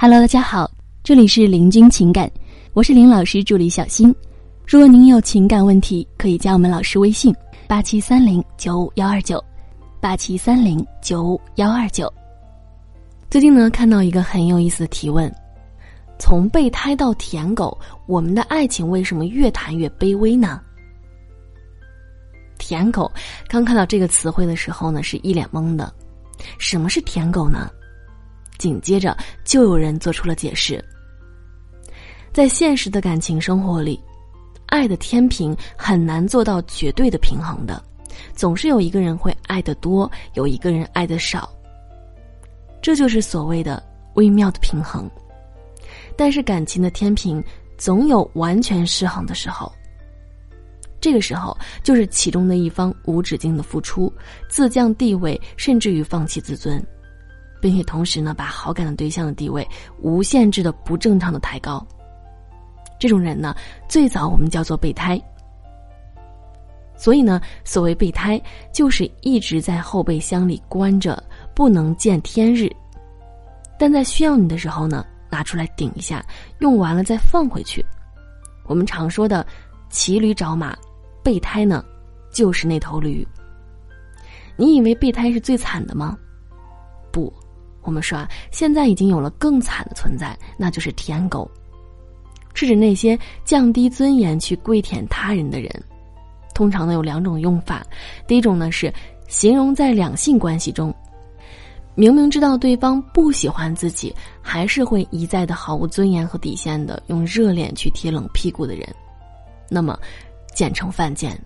Hello，大家好，这里是林君情感，我是林老师助理小新。如果您有情感问题，可以加我们老师微信：八七三零九五幺二九，八七三零九五幺二九。最近呢，看到一个很有意思的提问：从备胎到舔狗，我们的爱情为什么越谈越卑微呢？舔狗，刚看到这个词汇的时候呢，是一脸懵的。什么是舔狗呢？紧接着就有人做出了解释。在现实的感情生活里。爱的天平很难做到绝对的平衡的，总是有一个人会爱的多，有一个人爱的少。这就是所谓的微妙的平衡。但是感情的天平总有完全失衡的时候。这个时候，就是其中的一方无止境的付出，自降地位，甚至于放弃自尊，并且同时呢，把好感的对象的地位无限制的不正常的抬高。这种人呢，最早我们叫做备胎。所以呢，所谓备胎，就是一直在后备箱里关着，不能见天日。但在需要你的时候呢，拿出来顶一下，用完了再放回去。我们常说的骑驴找马，备胎呢，就是那头驴。你以为备胎是最惨的吗？不，我们说啊，现在已经有了更惨的存在，那就是舔狗。是指那些降低尊严去跪舔他人的人，通常呢有两种用法。第一种呢是形容在两性关系中，明明知道对方不喜欢自己，还是会一再的毫无尊严和底线的用热脸去贴冷屁股的人，那么简称犯贱。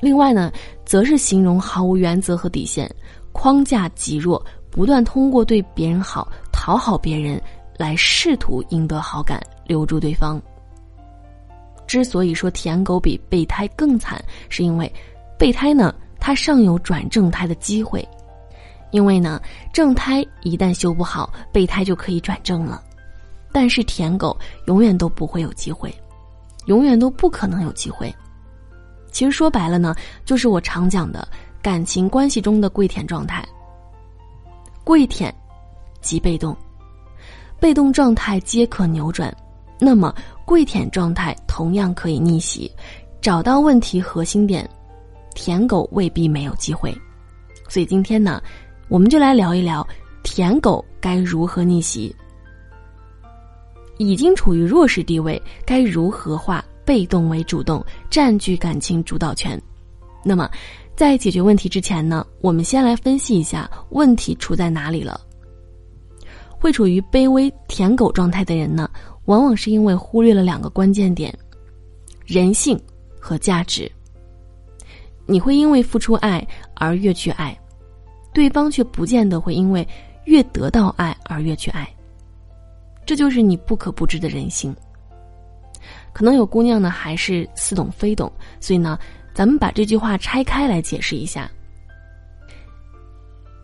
另外呢，则是形容毫无原则和底线，框架极弱，不断通过对别人好讨好别人来试图赢得好感。留住对方。之所以说舔狗比备胎更惨，是因为备胎呢，它尚有转正胎的机会，因为呢，正胎一旦修不好，备胎就可以转正了。但是舔狗永远都不会有机会，永远都不可能有机会。其实说白了呢，就是我常讲的感情关系中的跪舔状态。跪舔即被动，被动状态皆可扭转。那么，跪舔状态同样可以逆袭，找到问题核心点，舔狗未必没有机会。所以今天呢，我们就来聊一聊舔狗该如何逆袭。已经处于弱势地位，该如何化被动为主动，占据感情主导权？那么，在解决问题之前呢，我们先来分析一下问题出在哪里了。会处于卑微舔狗状态的人呢？往往是因为忽略了两个关键点：人性和价值。你会因为付出爱而越去爱，对方却不见得会因为越得到爱而越去爱。这就是你不可不知的人性。可能有姑娘呢还是似懂非懂，所以呢，咱们把这句话拆开来解释一下：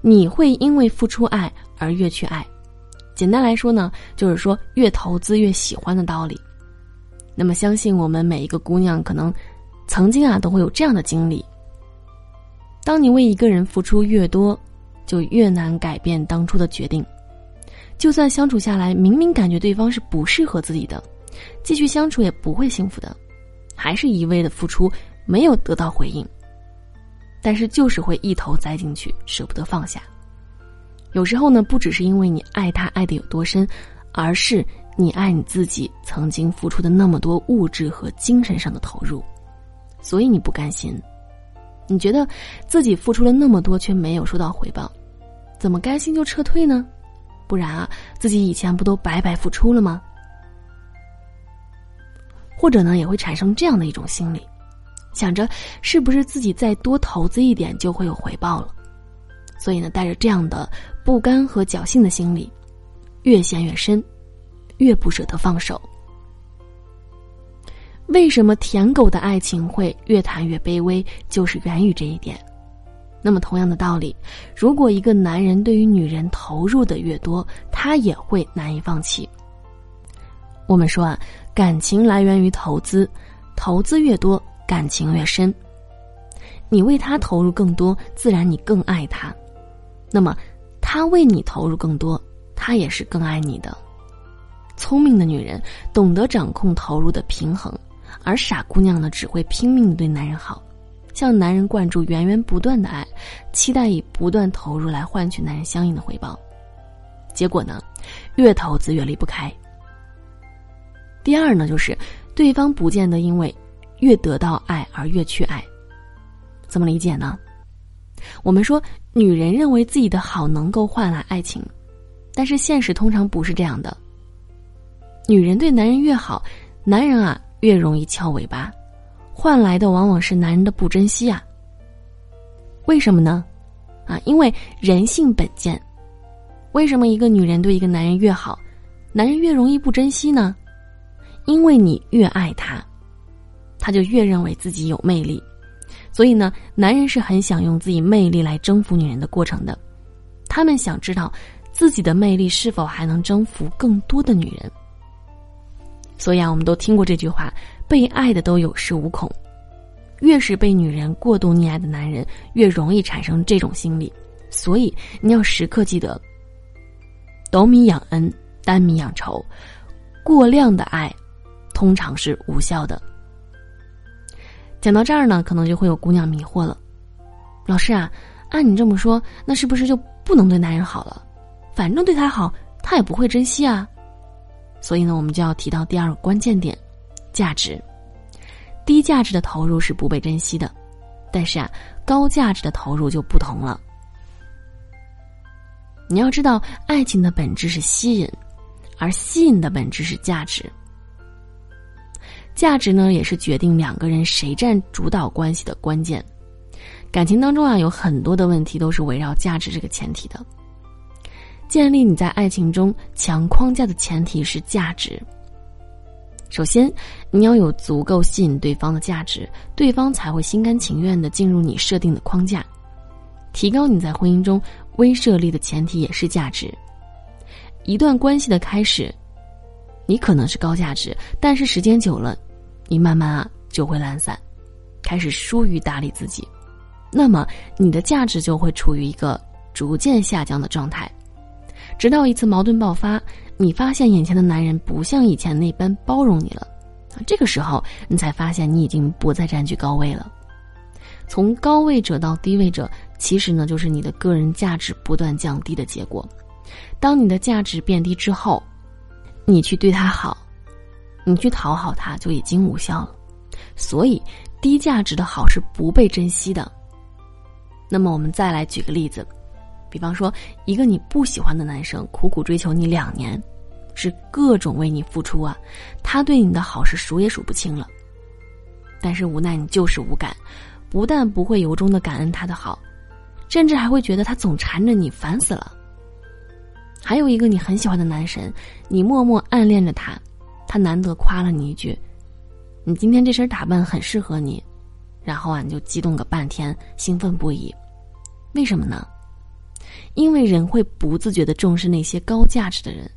你会因为付出爱而越去爱。简单来说呢，就是说越投资越喜欢的道理。那么，相信我们每一个姑娘可能曾经啊都会有这样的经历：当你为一个人付出越多，就越难改变当初的决定。就算相处下来，明明感觉对方是不适合自己的，继续相处也不会幸福的，还是一味的付出，没有得到回应，但是就是会一头栽进去，舍不得放下。有时候呢，不只是因为你爱他爱的有多深，而是你爱你自己曾经付出的那么多物质和精神上的投入，所以你不甘心。你觉得自己付出了那么多却没有收到回报，怎么甘心就撤退呢？不然啊，自己以前不都白白付出了吗？或者呢，也会产生这样的一种心理，想着是不是自己再多投资一点就会有回报了。所以呢，带着这样的不甘和侥幸的心理，越陷越深，越不舍得放手。为什么舔狗的爱情会越谈越卑微？就是源于这一点。那么，同样的道理，如果一个男人对于女人投入的越多，他也会难以放弃。我们说啊，感情来源于投资，投资越多，感情越深。你为他投入更多，自然你更爱他。那么，他为你投入更多，他也是更爱你的。聪明的女人懂得掌控投入的平衡，而傻姑娘呢，只会拼命的对男人好，向男人灌注源源不断的爱，期待以不断投入来换取男人相应的回报。结果呢，越投资越离不开。第二呢，就是对方不见得因为越得到爱而越去爱。怎么理解呢？我们说，女人认为自己的好能够换来爱情，但是现实通常不是这样的。女人对男人越好，男人啊越容易翘尾巴，换来的往往是男人的不珍惜啊。为什么呢？啊，因为人性本贱。为什么一个女人对一个男人越好，男人越容易不珍惜呢？因为你越爱他，他就越认为自己有魅力，所以呢，男人是很想用自己魅力来征服女人的过程的。他们想知道自己的魅力是否还能征服更多的女人。所以啊，我们都听过这句话：“被爱的都有恃无恐。”越是被女人过度溺爱的男人，越容易产生这种心理。所以你要时刻记得：斗米养恩，担米养仇。过量的爱，通常是无效的。讲到这儿呢，可能就会有姑娘迷惑了：“老师啊，按你这么说，那是不是就不能对男人好了？反正对他好，他也不会珍惜啊？”所以呢，我们就要提到第二个关键点：价值。低价值的投入是不被珍惜的，但是啊，高价值的投入就不同了。你要知道，爱情的本质是吸引，而吸引的本质是价值。价值呢，也是决定两个人谁占主导关系的关键。感情当中啊，有很多的问题都是围绕价值这个前提的。建立你在爱情中强框架的前提是价值。首先，你要有足够吸引对方的价值，对方才会心甘情愿的进入你设定的框架。提高你在婚姻中威慑力的前提也是价值。一段关系的开始，你可能是高价值，但是时间久了，你慢慢啊就会懒散，开始疏于打理自己，那么你的价值就会处于一个逐渐下降的状态。直到一次矛盾爆发，你发现眼前的男人不像以前那般包容你了，这个时候你才发现你已经不再占据高位了。从高位者到低位者，其实呢就是你的个人价值不断降低的结果。当你的价值变低之后，你去对他好，你去讨好他就已经无效了。所以，低价值的好是不被珍惜的。那么，我们再来举个例子。比方说，一个你不喜欢的男生苦苦追求你两年，是各种为你付出啊，他对你的好是数也数不清了。但是无奈你就是无感，不但不会由衷的感恩他的好，甚至还会觉得他总缠着你，烦死了。还有一个你很喜欢的男神，你默默暗恋着他，他难得夸了你一句：“你今天这身打扮很适合你。”然后啊，你就激动个半天，兴奋不已。为什么呢？因为人会不自觉的重视那些高价值的人，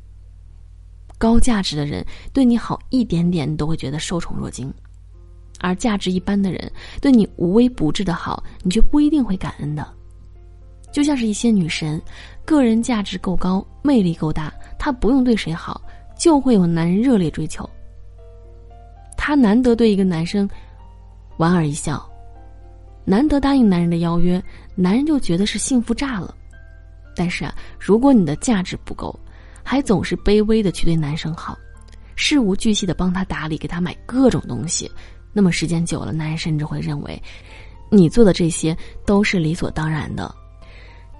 高价值的人对你好一点点，你都会觉得受宠若惊；而价值一般的人对你无微不至的好，你却不一定会感恩的。就像是一些女神，个人价值够高，魅力够大，她不用对谁好，就会有男人热烈追求。她难得对一个男生莞尔一笑，难得答应男人的邀约，男人就觉得是幸福炸了。但是啊，如果你的价值不够，还总是卑微的去对男生好，事无巨细的帮他打理，给他买各种东西，那么时间久了，男人甚至会认为，你做的这些都是理所当然的。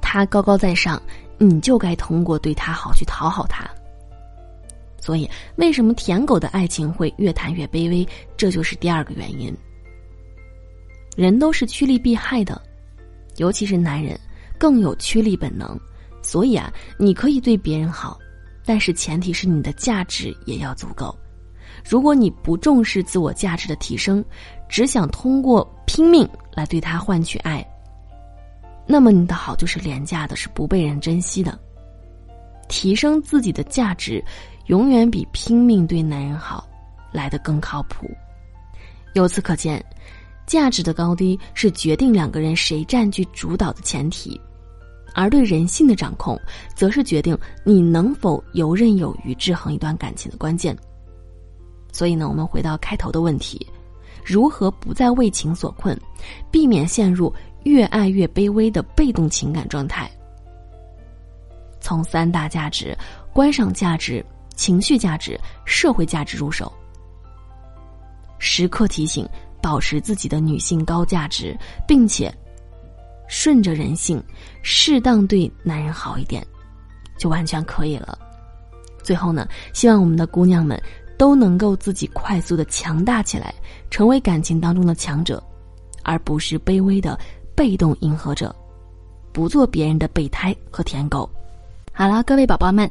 他高高在上，你就该通过对他好去讨好他。所以，为什么舔狗的爱情会越谈越卑微？这就是第二个原因。人都是趋利避害的，尤其是男人更有趋利本能。所以啊，你可以对别人好，但是前提是你的价值也要足够。如果你不重视自我价值的提升，只想通过拼命来对他换取爱，那么你的好就是廉价的，是不被人珍惜的。提升自己的价值，永远比拼命对男人好来得更靠谱。由此可见，价值的高低是决定两个人谁占据主导的前提。而对人性的掌控，则是决定你能否游刃有余制衡一段感情的关键。所以呢，我们回到开头的问题：如何不再为情所困，避免陷入越爱越卑微的被动情感状态？从三大价值——观赏价值、情绪价值、社会价值入手，时刻提醒、保持自己的女性高价值，并且。顺着人性，适当对男人好一点，就完全可以了。最后呢，希望我们的姑娘们都能够自己快速的强大起来，成为感情当中的强者，而不是卑微的被动迎合者，不做别人的备胎和舔狗。好了，各位宝宝们，